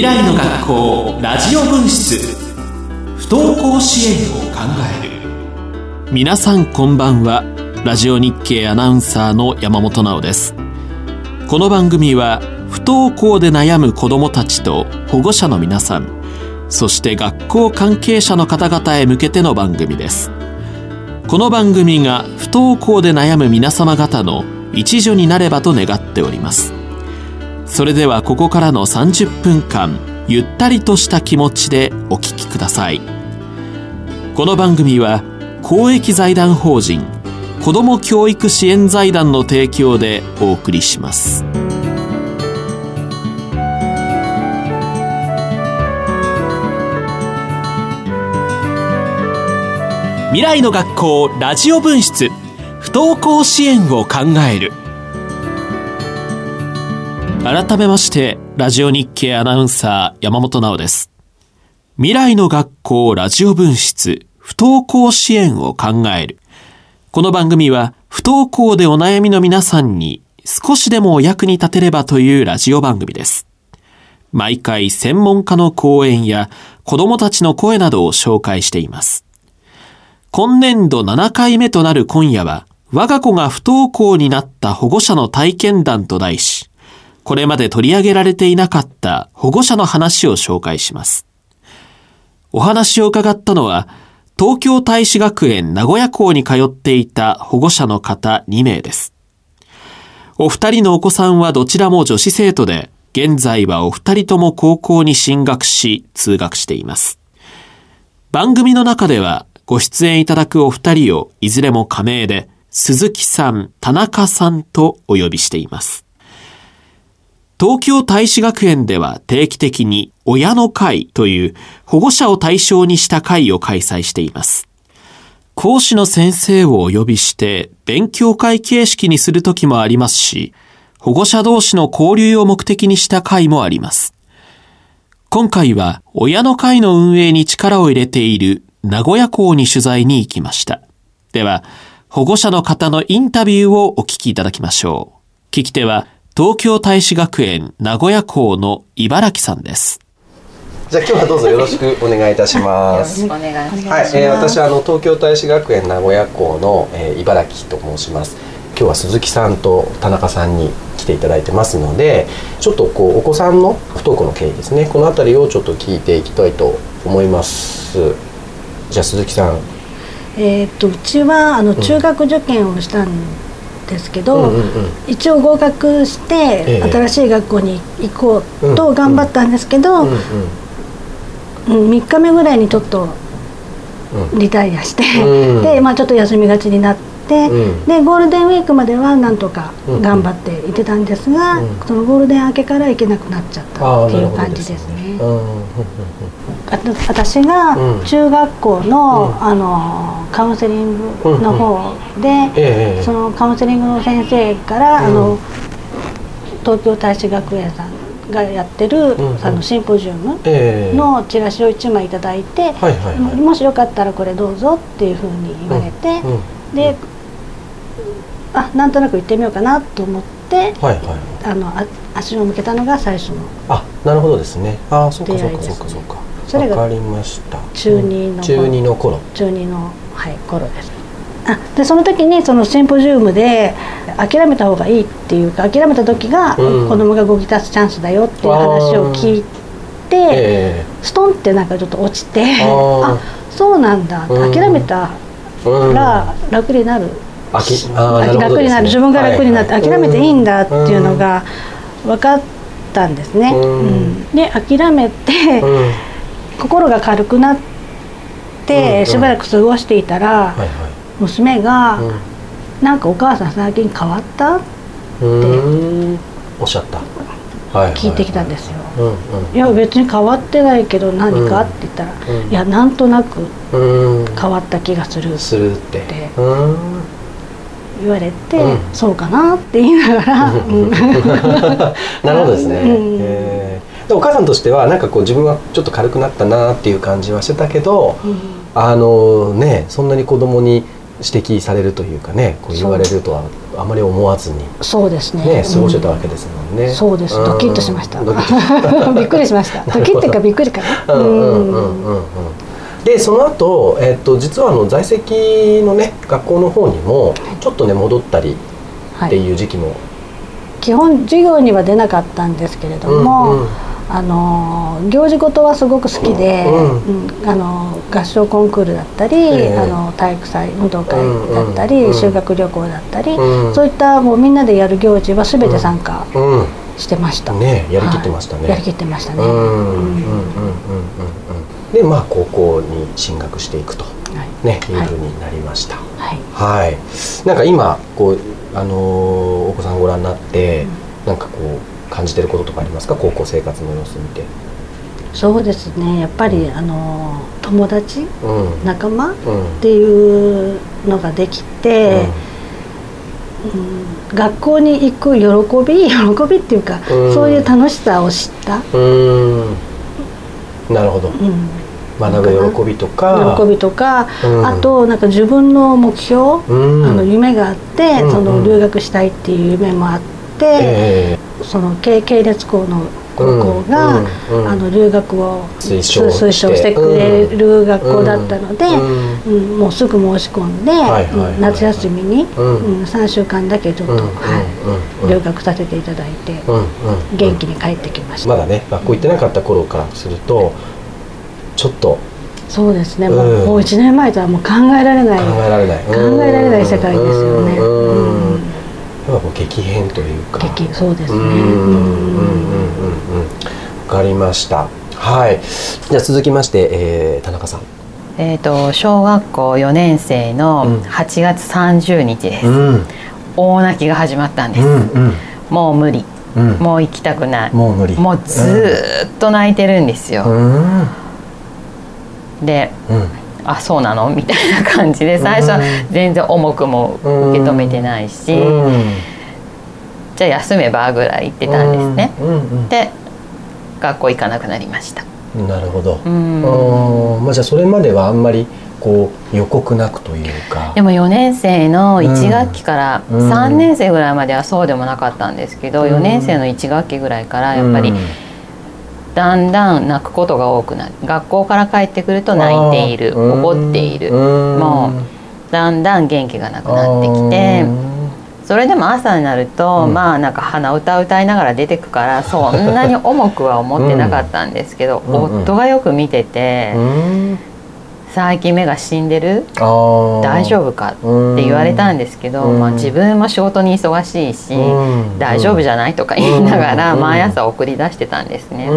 未来の学校ラジオ分室。不登校支援を考える。皆さんこんばんは。ラジオ日経アナウンサーの山本直です。この番組は不登校で悩む子どもたちと保護者の皆さんそして学校関係者の方々へ向けての番組です。この番組が不登校で悩む皆様方の一助になればと願っております。それではここからの30分間ゆったりとした気持ちでお聞きくださいこの番組は公益財団法人子ども教育支援財団の提供でお送りします。未来の学校ラジオ分室不登校支援を考える改めましてラジオ日経アナウンサー山本直です。未来の学校ラジオ分室不登校支援を考える。この番組は不登校でお悩みの皆さんに少しでもお役に立てればというラジオ番組です。毎回専門家の講演や子供たちの声などを紹介しています。今年度7回目となる今夜は、我が子が不登校になった保護者の体験談と題し、これまで取り上げられていなかった保護者の話を紹介します。お話を伺ったのは、東京大使学園名古屋校に通っていた保護者の方2名です。お二人のお子さんはどちらも女子生徒で、現在はお二人とも高校に進学し、通学しています。番組の中では、ご出演いただくお二人をいずれも加盟で、鈴木さん、田中さんとお呼びしています。東京大使学園では定期的に親の会という保護者を対象にした会を開催しています。講師の先生をお呼びして勉強会形式にする時もありますし、保護者同士の交流を目的にした会もあります。今回は親の会の運営に力を入れている名古屋港に取材に行きました。では、保護者の方のインタビューをお聞きいただきましょう。聞き手は、東京大使学園名古屋港の茨城さんです。じゃあ今日はどうぞよろしくお願いいたします。よろしくお願いします。はい、えー、私はあの東京大使学園名古屋港の、えー、茨城と申します。今日は鈴木さんと田中さんに来ていただいてますので、ちょっとこうお子さんの不登校の経緯ですね。この辺りをちょっと聞いていきたいと思います。じゃあ鈴木さんえー、っとうちはあの中学受験をしたんですけど、うんうんうん、一応合格して、新しい学校に行こうと頑張ったんですけど、うんうん、3日目ぐらいにちょっとリタイアして、うん、で、まあ、ちょっと休みがちになって、うん、でゴールデンウィークまではなんとか頑張っていてたんですが、うん、そのゴールデン明けから行けなくなっちゃったっていう感じですね。私が中学校のうん、あのカウンセリングの方で、そのカウンセリングの先生から、あの東京大使学園さんがやってる、あのシンポジウムのチラシを1枚頂いて、もしよかったらこれどうぞっていうふうに言われて、であなんとなく行ってみようかなと思って、はいはい、あのあ足を向けたのが最初の。あなるほどですね。ああそうかそうかそうかそうか。それがかりました。中二の、中二の頃。中二のはい頃です。あでその時にそのシンポジウムで諦めた方がいいっていうか諦めた時が子供が動き出すチャンスだよっていう話を聞いて、えー、ストンってなんかちょっと落ちてあそうなんだ諦めたら楽になるあきあ楽になる自分が楽になって、諦めていいんだっていうのが分かったんですね。うん。で諦めて、心が軽くなってしばらく過ごしていたら、娘が「なんかお母さん最近変わった?」っておっしゃった。聞いてきたんですよ。いや別に変わってないけど何かって言ったら「いやなんとなく変わった気がする」って言われて、うん、そうかなって言いながら、なるほどですね、うん、えー、お母さんとしてはなんかこう自分はちょっと軽くなったなっていう感じはしてたけど、うん、あのねそんなに子供に指摘されるというかねこう言われるとはあまり思わずにそうですね。ね過ごしてたわけですもんね、うん。そうです。ドキッとしました。ドキッと びっくりしました。ドキッてかびっくりかな。うんうんうんうん。うんでその後、えっと実はあの在籍のね学校の方にもちょっとね戻ったりってはいいう時期も、基本授業には出なかったんですけれども、うんうん。あの行事事はすごく好きで、うんうん。あの合唱コンクールだったり、ええ。あの体育祭運動会だったり、うんうん修学旅行だったり、うんそういったもうみんなでやる行事は全て参加うんしてました、ねやりきってましたねはいやりきってましたね、うんうんでまあ高校に進学していくとはい。ねい。うはいふうになりました。はい。はい、なんか今こうあのーお子さんご覧になって、なんかこう感じてることとかありますか？高校生活の様子見て。そうですね。やっぱりあの友達？うん。仲間？っうん。ていうのができて、うん。学校に行く喜び？喜びっていうか、うん。そういう楽しさを知った、うんうん。なるほど。うん、学ぶ喜びとか。喜びとか、うん。あとなんか自分の目標、うん。あの夢があって、うんその留学したいっていう夢もあって、えその系系列校の高校が、うんうんあの留学を推奨して。くれる学校だったので、うんうん。もうすぐ申し込んで、はいはい夏休みに、うん。うん3週間だけちょっと、うんはいうん。留学させていただいて、うんうん。元気に帰ってきました、まだね学校行ってなかった頃からするとちょっと。そうですね。もう,、うん。もう1年前とはもう考えられない。考えられない。考えられない世界ですよね。うん。うん。やっぱこう激変というか。激そうですね。うん。うん。うん。うん。うん。わかりました。はい。じゃあ続きまして、えー田中さん。えー、と小学校4年生うん。の8月30日です、ん。大泣きが始まったんです、うん。もう無理。うん。もう行きたくない。もう無理。もうずーっと泣いてるんですよ、うんでうん。あそうなの？みたいな感じで最初は全然重くも受け止めてないし、じゃあ休めばぐらい言ってたんですね、うん。うん。で学校行かなくなりました。うんなるほど。うん。うん。まあじゃあそれまではあんまりこう予告なくというか。でも4年生の1学期からうん。3年生ぐらいまではそうでもなかったんですけどうん。4年生の1学期ぐらいからやっぱりうんだんだん泣くことが多くなる。学校から帰ってくると泣いている。怒っている。うん。もうだんだん元気がなくなってきて。それでも朝になると、うん。まあなんか鼻歌歌いながら出てくからそんなに重くは思ってなかったんですけど、夫がよく見ててうん「最近目が死んでる？大丈夫か?」って言われたんですけど、うん。まあ、自分も仕事に忙しいし、うん。大丈夫じゃないとか言いながらうん。毎朝送り出してたんですね、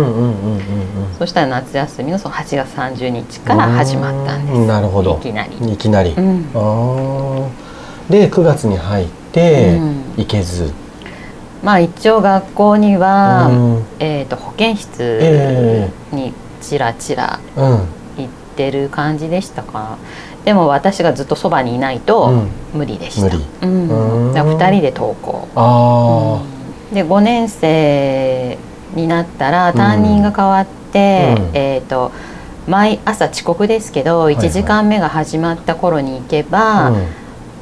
そしたら夏休みのその8月30日から始まったんです、うん。なるほど。いきなり。いきなり、うん。で9月に入ってうん。行けず、まあ一応学校には、うん。えー、と保健室えにちらちらうん。行ってる感じでしたか？でも私がずっとそばにいないとうん。無理でした、無理。うん。うん。だから2人で登校。あで5年生になったら担任が変わって、うん。えー、と毎朝遅刻ですけどいはい。1時間目が始まった頃に行けあば、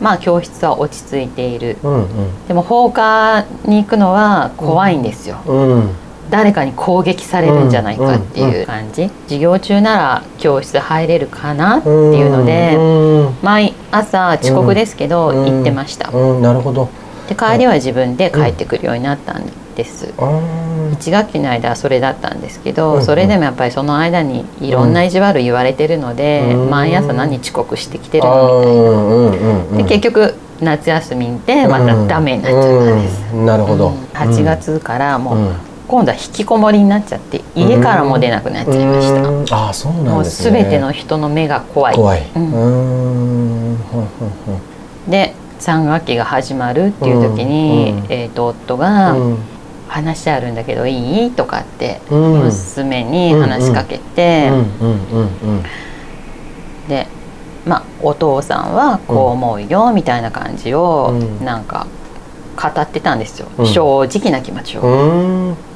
まあ教室は落ち着いている。うんうん。でも放課に行くのは怖いんですよ、うんうん誰かに攻撃されるんじゃないかっていう感じ、授業中なら教室入れるかなっていうので、うん毎朝遅刻ですけどうん行ってました、うんなるほど。で帰りは自分で帰ってくるようになったんです、あー。1学期の間はそれだったんですけど、うんそれでもやっぱりその間にいろんな意地悪言われてるので、うん。毎朝何遅刻してきてるあのみたいな。で結局夏休みでまたダメになっちゃったんです、うんなるほど、うん。8月からもう、うん今度は引きこもりになっちゃって家からも出なくなっちゃいました、うん。ああそうなもうんですね。全ての人の目が怖い。怖い。で3学期が始まるっていう時に、うんえー、と夫がうん「話あるんだけどいい?」とかってうん。娘に話しかけて、でまあお父さんはこう思うよみたいな感じをうん。なんか語ってたんですよ、うん。正直な気持ちを。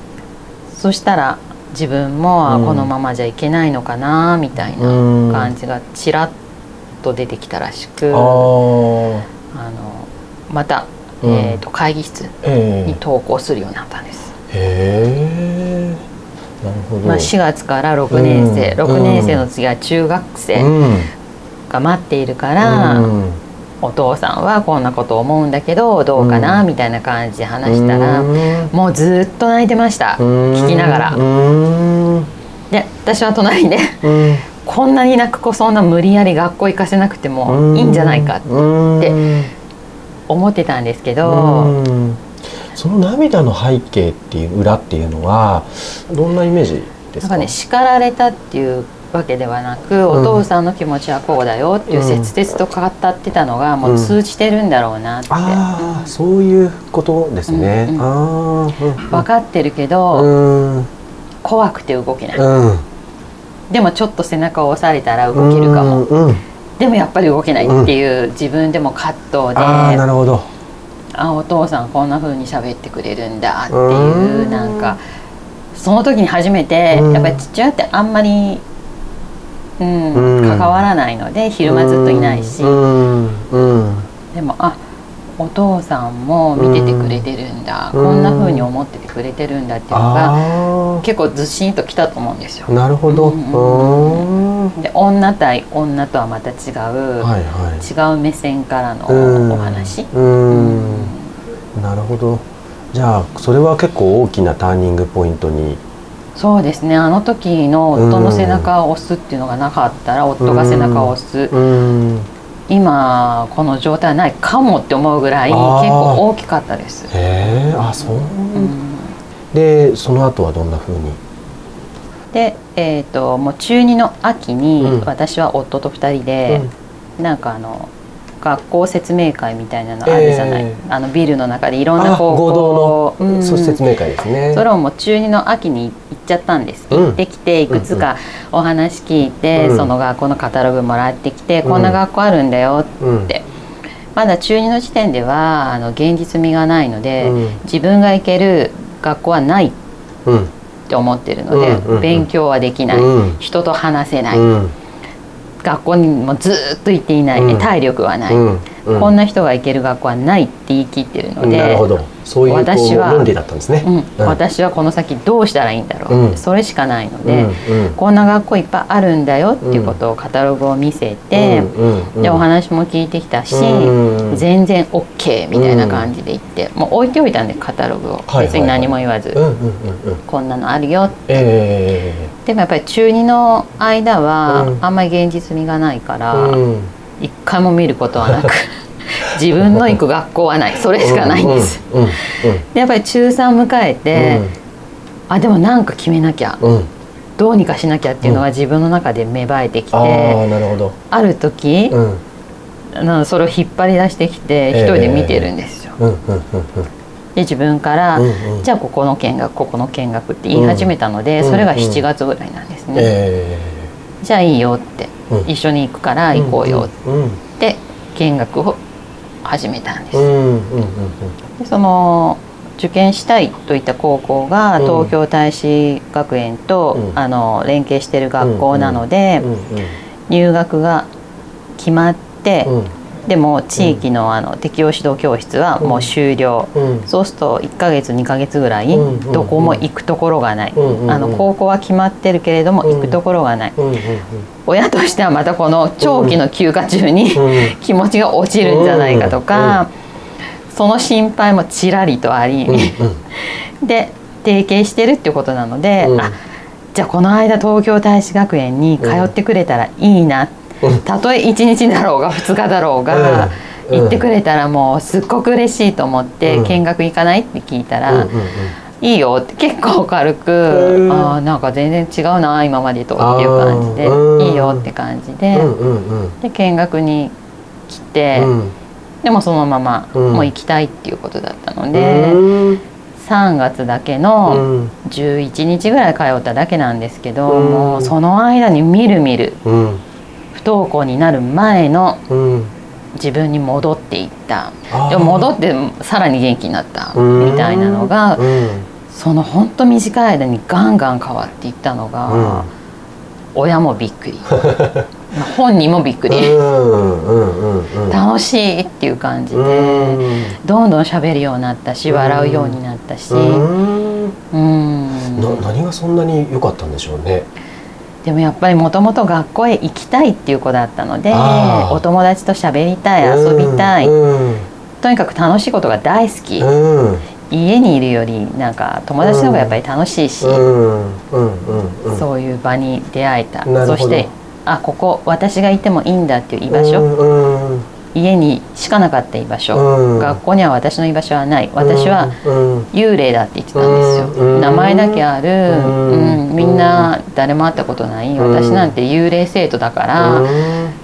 うんそしたら自分もあうん。このままじゃいけないのかなみたいなうん。感じがちらっと出てきたらしくああーのまた、うん。えー、と会議室ええ。に投稿するようになったんです、へえ。なるほど、まあ、4月から6年生、うん。6年生の次は中学生うん。が待っているから、うんお父さんはこんなこと思うんだけどどうかな、うん。みたいな感じで話したら、うん。もうずっと泣いてました、聞きながら、うん。で私は隣でうん。こんなに泣く子そんな無理やり学校行かせなくてもいいんじゃないかってうん。思ってたんですけど、うん。その涙の背景っていう裏っていうのはどんなイメージですか？なんかね叱られたっていうわけではなく、ん。お父さんの気持ちはこうだよっていう切々と語ってたのがもう通じてるんだろうなって、ああそういうことですね、うんうんああ分かってるけど、怖くて動けない、うん。でもちょっと背中を押されたら動けるかも、うんうんでもやっぱり動けないっていう自分でも葛藤で、ああなるほど。あお父さんこんな風に喋ってくれるんだっていううんなんかその時に初めてうん。やっぱり父親ってあんまり、関わらないので昼間ずっといないし、でもあお父さんも見ててくれてるんだ、うん。こんな風に思っててくれてるんだっていうのがあ結構ずっしんときたと思うんですよ。あ。なるほど。で女対女とはまた違う、はいはい。違う目線からのうん。お話？うん。なるほど。じゃあそれは結構大きなターニングポイントにそうですね。あの時の夫の背中を押すっていうのがなかったら夫が背中を押す。うん。今この状態はないかもって思うぐらい結構大きかったです。へえあそう、うん。でその後はどんな風に？で、えー、ともう中2の秋にうん。私は夫と2人で、なんかあの学校説明会みたいなのあるじゃない、えあのビルの中でいろんあな高合校同の、うん。説明会ですね。それをもう中2の秋に行っちゃったんです、うん。行ってきていくつかお話聞いて、うん。その学校のカタログもらってきて、うん。こんな学校あるんだようん。って、まだ中2の時点ではあの現実味がないので、うん。自分が行ける学校はないっうん。て思ってるので、勉強はできない、うん。人と話せない、うん学校にもずーっと行っていない、うん。体力はない、うん。うん。こんな人が行ける学校はないって言い切ってるのでなるほど。そういう私は論理だったんですね、うん。私はこの先どうしたらいいんだろう、うん。それしかないので、こんな学校いっぱいあるんだよっていうことをカタログを見せて、でお話も聞いてきたし、うん。全然 OK みたいな感じで言って、もう置いておいたんでカタログを、はい別に何も言わず、こんなのあるよえでもやっぱり中2の間はうん。あんまり現実味がないかえら、うん。一回も見ることはなく 自分の行く学校はない。それしかないんです、でやっぱり中3迎えて、あでもなんか決めなきゃ、どうにかしなきゃっていうのは自分の中で芽生えてきて、ある時、うん。それを引っ張り出してきて一人で見てるんですよ。うんうんうんで自分から、うんうん。じゃあここの見学ここの見学って言い始めたので、うんそれがうん7月ぐらいなんですね。えじゃあいいよって、うん。一緒に行くからえ行こうようんって見学を始めたんです。うんうんうんでその受験したいといった高校がうん。東京大使学園と、うん。あの連携してる学校なので、うん。入学が決まって、うんでも地域のあの適応指導教室はもう終了、うん。そうすると1ヶ月2ヶ月ぐらいどこも行くところがない、あの高校は決まってるけれどもうん。行くところがない、親としてはまたこの長期の休暇中に、うん。気持ちが落ちるんじゃないかとか、その心配もちらりとあり、で提携してるっていうことなので、うん。あじゃあこの間東京大使学園に通ってくれたらいいな、うんたとえ1日だろうが2日だろうが、うん。行ってくれたらもうすっごく嬉しいと思って、うん。見学行かないって聞いたら、いいよって結構軽く、ああなんか全然違うな今までとっていう感じで、いいよって感じで、で見学に来て、うん。でもそのままうん。もう行きたいっていうことだったので、うん。3月だけうのん11日ぐらい通っただけなんですけど、うん。もうその間にみるみるうん不登校になる前のうん。自分に戻っていった。あー。でも戻ってさらに元気になったうんみたいなのがうん。そのほんと短い間にガンガン変わっていったのが、親もびっくり。本人もびっくり、うんうんうんうん楽しいっていう感じで、うん。どんどん喋るようになったし笑うようになったし、うん。うん。な何がそんなに良かったんでしょうねでもやっぱりもともと学校へ行きたいっていう子だったのでお友達と喋りたい遊びたい、うん。とにかく楽しいことが大好き、うん。家にいるよりなんか友達の方がやっぱり楽しいし、そういう場に出会えた。そしてあここ私がいてもいいんだっていう居場所、家にしかなかった居場所、うん。学校には私の居場所はない。私はうん。幽霊だって言ってたんですよ、うん。名前だけある、うん。うん。みんな誰も会ったことない。私なんて幽霊生徒だから、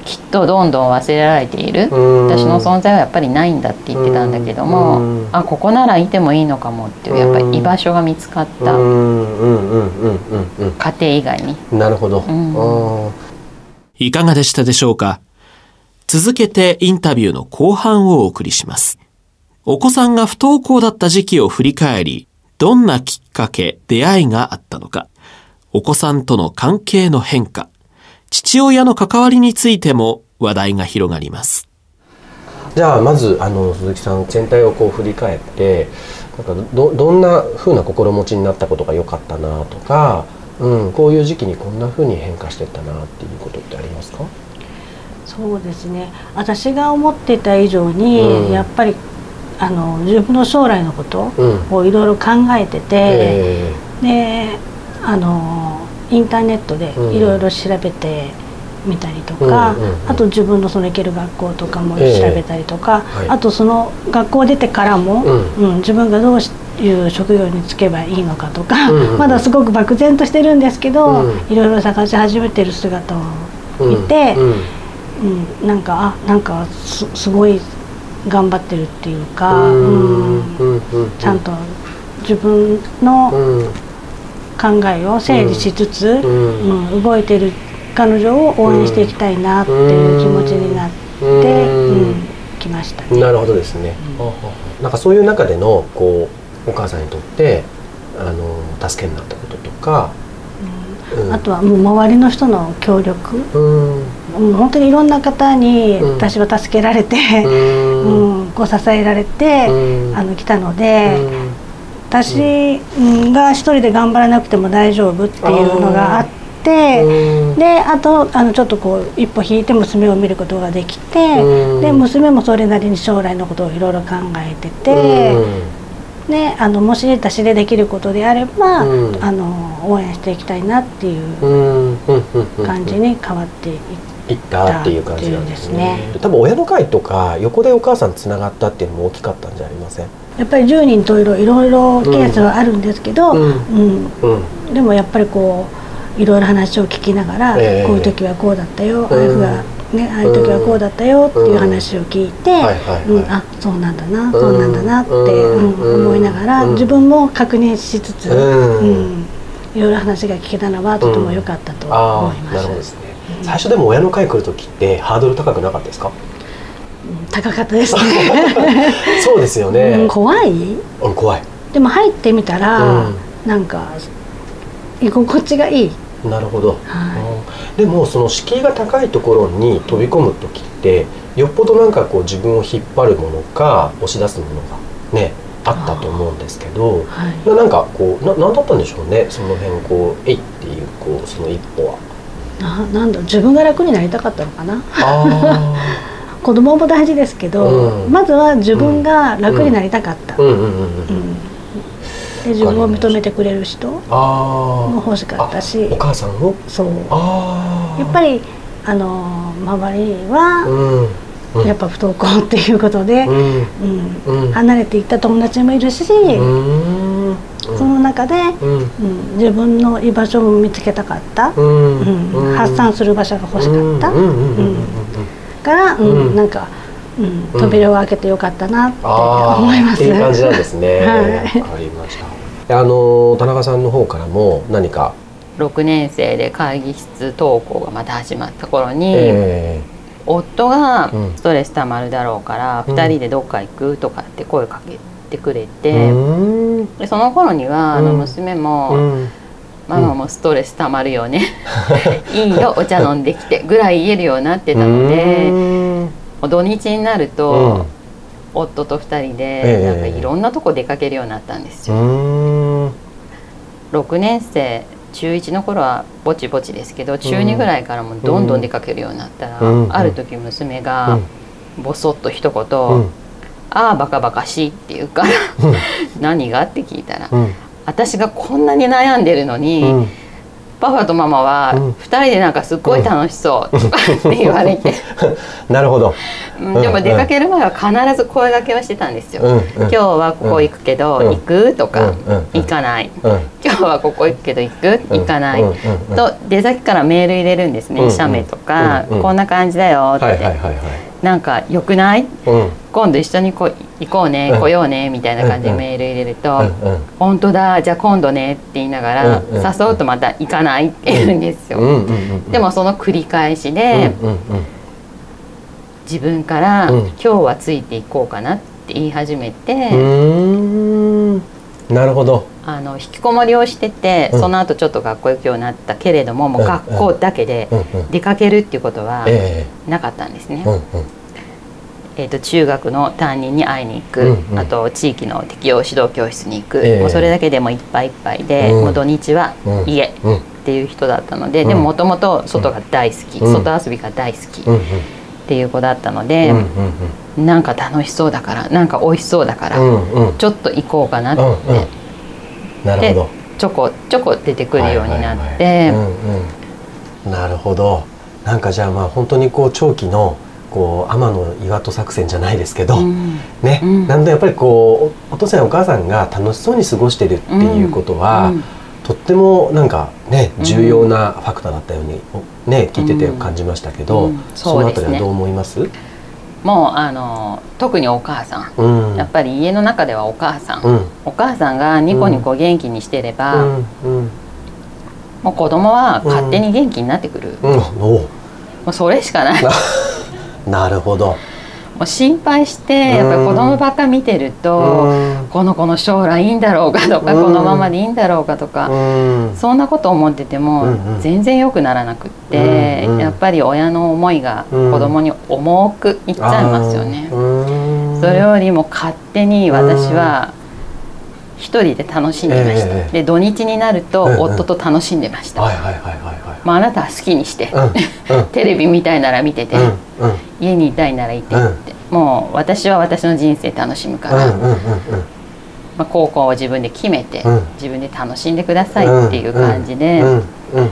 きっとどんどん忘れられている、うん。私の存在はやっぱりないんだって言ってたんだけども、うん。あここならいてもいいのかもっていうやっぱり居場所が見つかった、うん。うん。うん。うん。うん。うん。家庭以外に。なるほど、ん。うんいかがでしたでしょうか？続けてインタビューの後半をお送りします。お子さんが不登校だった時期を振り返り、どんなきっかけ、出会いがあったのか、お子さんとの関係の変化、父親の関わりについても話題が広がります。じゃあまずあの鈴木さん全体をこう振り返ってなんかどどんな風な心持ちになったことが良かったなとか、うん、こういう時期にこんな風に変化してったなっていうことってありますか？そうですね。私が思っていた以上に、うん。やっぱりあの自分の将来のことうん。をいろいろ考えてて、えであのインターネットでうん。いろいろ調べてみたりとか、うんうんうん。あと自分のその行ける学校とかも調え。えべたりとか、はい。あとその学校出てからも、うん。うん自分がどういう職業に就けばいいのかとか、うんうんうん。まだすごく漠然としてるんですけど、うん。いろいろ探し始めてる姿を見て、うん。うんなんかあなんかすすごい頑張ってるっていうか、うんうんうんうん。ちゃんと自分のうん。考えを整理しつつ、ううんん動いてる彼女を応援していきたいなっていう気持ちになって、うん。うんきましたね。なるほどですね、はあはあなんかそういう中でのこうお母さんにとってあの助けになったこととか、うん。あとはもう周りの人の協力、うんもう本当にいろんな方にうん。私は助けられて、うん。うんこう支えられて、うん。あの来たので、うん。私うんが一人で頑張らなくても大丈夫っていうのがあって、うん。であとあのちょっとこう一歩引いて娘を見ることができて、うん。で娘もそれなりに将来のことをいろいろ考えてて、であのもし私でできることであれば、うん。あの応援していきたいなっていう感じに変わっていいったっていう感じなんですね。っていうです多分親の会とか横でお母さんつながったっていうのも大きかったんじゃありません？やっぱり10人といろいろいろケースはあるんですけど、うん。うん。うん。でもやっぱりこういろいろ話を聞きながら、ええ。こういう時はこうだったよ、ん。ああいうふうがねああいう時はこうだったよっていう話を聞いて、はいはいはい。うん。あそうなんだな、そうなんだなって、うん。うん。思いながら、うん。自分も確認しつつ、うん。うん。いろいろ話が聞けたのはとても良かったと思います。なるほどですね最初でも親の会来る時ってハードル高くなかったですか？高かったですね。そうですようんね怖い？うん怖い。でも入ってみたら、うん。なんか居心地がいい。なるほど、はい。うん。でもその敷居が高いところに飛び込む時ってよっぽどなんかこう自分を引っ張るものか押し出すものがねあったと思うんですけどはい。ななんかこうななんだったんでしょうね？その辺こう「えい」っていうこうその一歩は。ななんだ自分が楽になりたかったのかな？あ 子供も大事ですけど、うん。まずは自分が楽になりたかった、あうんうんうんうん。うん。で自分を認めてくれる人も欲しかったし。お母さんを？そう。やっぱりあの周りは、うん。うん。やっぱ不登校っていうことで、うん。離れていった友達もいるし、うん中で、うん。うん、自分の居場所も見つけたかった、うん。発散する場所が欲しかった、うから、うんうん。なんか、うん、うん。扉を開けてよかったなって思います。っていう感じなんですね。はい。りました。あの田中さんの方からも何か、6年生で会議室登校がまた始まった頃に、え夫がうん。ストレスたまるだろうから、うん。2人でどっか行くとかって声かけてくれー、て、でその頃にはあのうん娘うも、ん。ママもストレスたまるよね。いいよお茶飲んできてぐらい言えるようになってたのでうん。土日になると、うん。夫と2人ええ。でなんかいろんなとこ出かけるようになったんですうよ。ん。6年生中1の頃はぼちぼちですけど中2ぐらいからもうどんどん出かけるようになったら、うん。ある時娘がボソッと一言「うんああバカバカしい」って言うから「何が?」って聞いたら、うん。私がこんなに悩んでるのに、うん。パパとママはうん。2人でなんかすっごい楽しそうとかって言われて、なるほど。うんでも出かける前は必ず声掛けはしてたんですよ。うんうん今日はここ行くけど、うん。行く？とか、行かない。うん。今日はここ行くけど行く、うん行かない、と出先からメール入れるんですね、写メとか、こんな感じだよって、はいはいはいはいなんか良くない？うん。今度一緒にこ行こうね、うん。来ようねみたいな感じでメール入れると「うんうん。本当だじゃあ今度ね」って言いながら、うんうん誘うとまた行かないって言うんですよ、うんうんうんでもその繰り返しうんで、うんうん。自分から、うん。今日はついていこうかなって言い始めて、なるほど。あの引きこもりをしてて、うん。その後ちょっと学校行くようになったけれどももううん。学校だけで出かけるっていうことはえなかったんですね。えうん。うん。えー、と中学の担任に会いに行く、うん。うん。あと地域の適応指導教室に行く、ええ。もうそれだけでもいっぱいいっぱいで、うん。もう土日はうん。家うん。っていう人だったので、うん。でももともと外が大好き、うん。外遊びが大好きっていう子だったので、なんか楽しそうだからなんか美味しそうだから、うんうん。ちょっと行こうかなって、うんうん。なるほど。ちょこちょこ出てくるようになって、はいはいはいうんうん。なるほど。なんかじゃあまあ本当にこう長期のこう天の岩戸作戦じゃないですけど、うん。ね、うん。なんでやっぱりこうおお父さんやお母さんが楽しそうに過ごしてるっていうことは、うん。とってもなんかねうん。重要なファクターだったように、ね聞いてて感じましたけど、うん。そのあたりはどう思います？もうあの特にお母さん、うん、やっぱり家の中ではお母さん、うん。お母さんがニコニコ元気にしてれば、うんうん。もう子供は勝手に元気になってくる、もうそれしかない。も なるほど。う心配してやっぱり子供ばっか見てると、うん。この子の将来いいんだろうかとか、うん。このままでいいんだろうかとか、うん。そんなこと思ってても全然良くならなくって、やっぱり親の思いがうん。子供に重くいっちゃいますよね。それよりも勝手に私は一人で楽しんでました、ええで土日になると夫と楽しんでました、あ、あなたは好きにして、うん。うん。テレビ見たいなら見てて、うん。うん家にいたいならいてって、もう私は私の人生楽しむから、うんうんうんうん。まあ、高校を自分で決めて、うん。自分で楽しんでくださいっていう感じで、うん。うんうん。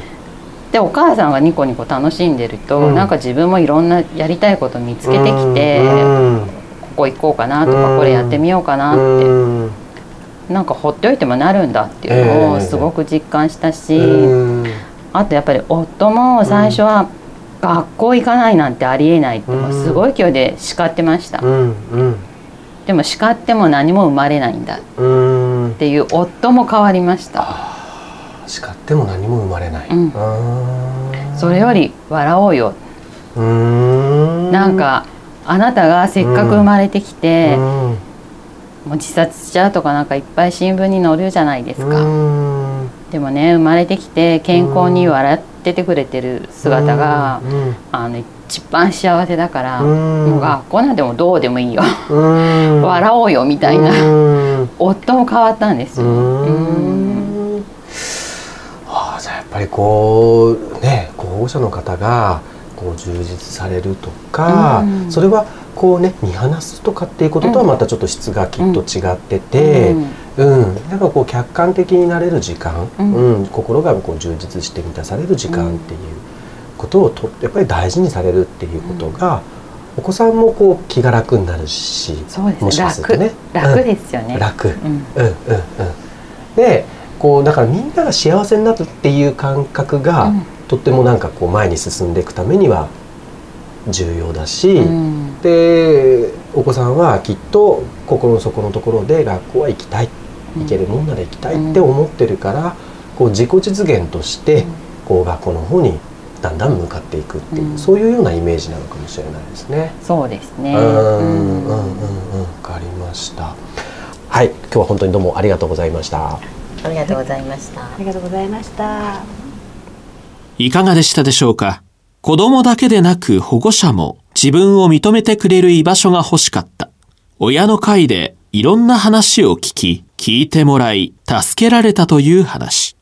でお母さんがニコニコ楽しんでると、うん。なんか自分もいろんなやりたいこと見つけてきて、うんここ行こうかなとか、うんこれやってみようかなって、うんなんか放っておいてもなるんだっていうのええ。をすごく実感したし、うん。あとやっぱり夫も最初は学校行かないなんてありえないってもうすごい勢いで叱ってました、うんうん。でも叱っても何も生まれないんだっうん。ていう夫も変わりました。叱っても何も生まれない、うん。それより笑おうよ。うーん。なんかあなたがせっかく生まれてきて、うん。もう自殺しちゃうとかなんかいっぱい新聞に載るじゃないですか、うんでもね生まれてきて健康に笑っててくれてる姿が、うんあの一番幸せだから、うん。もう学校なんてもうどうでもいいよ、うん。笑おうよみたいな、うん。夫も変わったんですよ、うん。うんああじゃあやっぱりこうね候補者の方がこう充実されるとか、うん。それはこうね見放すとかっていうこととはまたちょっと質がきっと違ってて、うん。なんかこう客観的になれる時間、ううん。ん心がこう充実して満たされる時間っていうことをとやっぱり大事にされるっていうことが、お子さんもこう気が楽になるしそうですもしかするとね。楽。ですよね、楽、うん。うん。うん。うん。でこうだからみんなが幸せになるっていう感覚が、うん。とってもなんかこう前に進んでいくためには重要だし、うん。でお子さんはきっと心の底のところで学校は行きたい行けるもんなら行きたいって思ってるから、こう自己実現としてこう学校の方にだんだん向かっていくっていう、うん。そういうようなイメージなのかもしれないですね。そうですね。うんうんうんうん。うん。わかりました。はい、今日は本当にどうもありがとうございました。ありがとうございました。ありがとうございました。いかがでしたでしょうか？子供だけでなく保護者も自分を認めてくれる居場所が欲しかった。親の会でいろんな話を聞き、聞いてもらい、助けられたという話。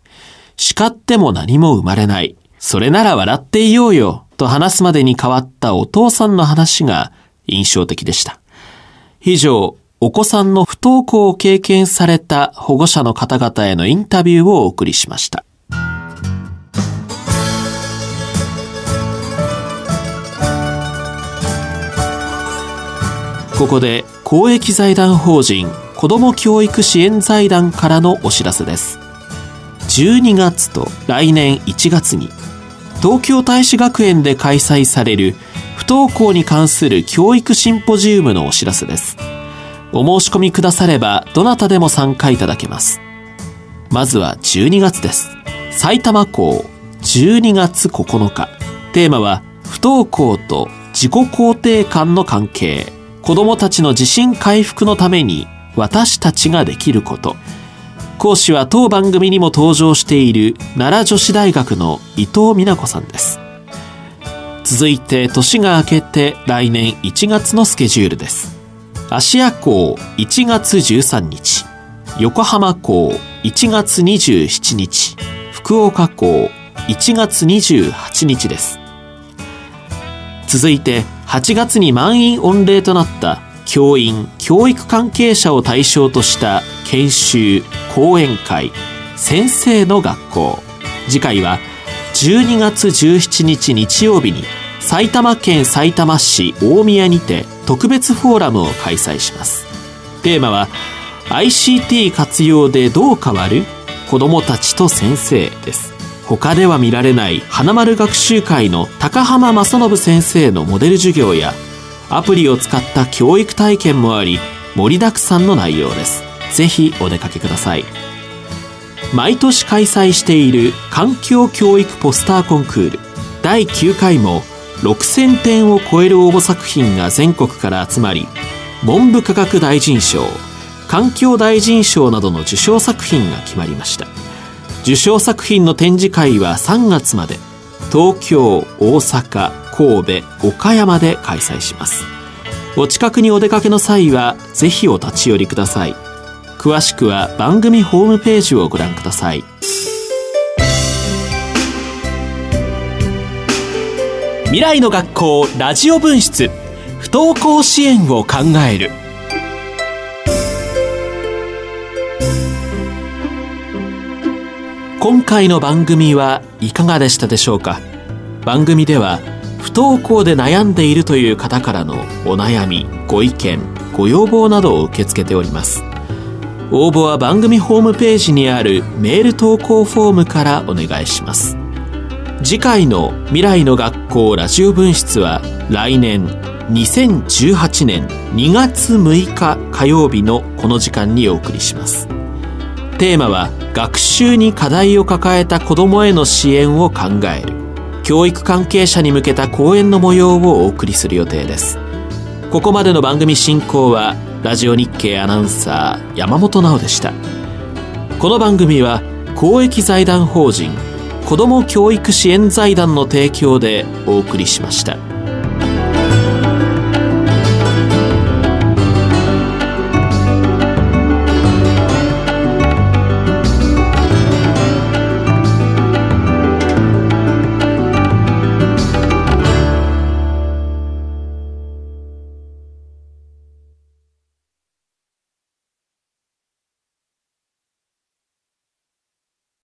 叱っても何も生まれない。それなら笑っていようよ。と話すまでに変わったお父さんの話が印象的でした。以上、お子さんの不登校を経験された保護者の方々へのインタビューをお送りしました。ここで公益財団法人子ども教育支援財団からのお知らせです。12月と来年1月に東京大使学園で開催される不登校に関する教育シンポジウムのお知らせです。お申し込みくださればどなたでも参加いただけます。まずは12月です。埼玉校12月9日。テーマは不登校と自己肯定感の関係。子供たちの自信回復のために私たちができること。講師は当番組にも登場している奈良女子大学の伊藤美奈子さんです。続いて年が明けて来年1月のスケジュールです。芦屋港1月13日、横浜港1月27日、福岡港1月28日です。続いて8月に満員御礼となった教員教育関係者を対象とした研修講演会先生の学校。次回は12月17日日曜日に埼玉県埼玉市大宮にて特別フォーラムを開催します。テーマは ICT 活用でどう変わる？子どもたちと先生です。他では見られない花丸学習会の高浜正信先生のモデル授業やアプリを使った教育体験もあり盛りだくさんの内容です。ぜひお出かけください。毎年開催している環境教育ポスターコンクール。第9回も6000点を超える応募作品が全国から集まり文部科学大臣賞環境大臣賞などの受賞作品が決まりました。受賞作品の展示会は3月まで。東京大阪神戸岡山で開催します。お近くにお出かけの際はぜひお立ち寄りください。詳しくは番組ホームページをご覧ください。未来の学校ラジオ分室不登校支援を考える。今回の番組はいかがでしたでしょうか？番組では不登校で悩んでいるという方からのお悩みご意見ご要望などを受け付けております。応募は番組ホームページにあるメール投稿フォームからお願いします。次回の未来の学校ラジオ分室は来年2018年2月6日火曜日のこの時間にお送りします。テーマは学習に課題を抱えた子どもへの支援を考える。教育関係者に向けた講演の模様をお送りする予定ですここまでの番組進行はラジオ日経アナウンサー山本直でしたこの番組は公益財団法人子ども教育支援財団の提供でお送りしました。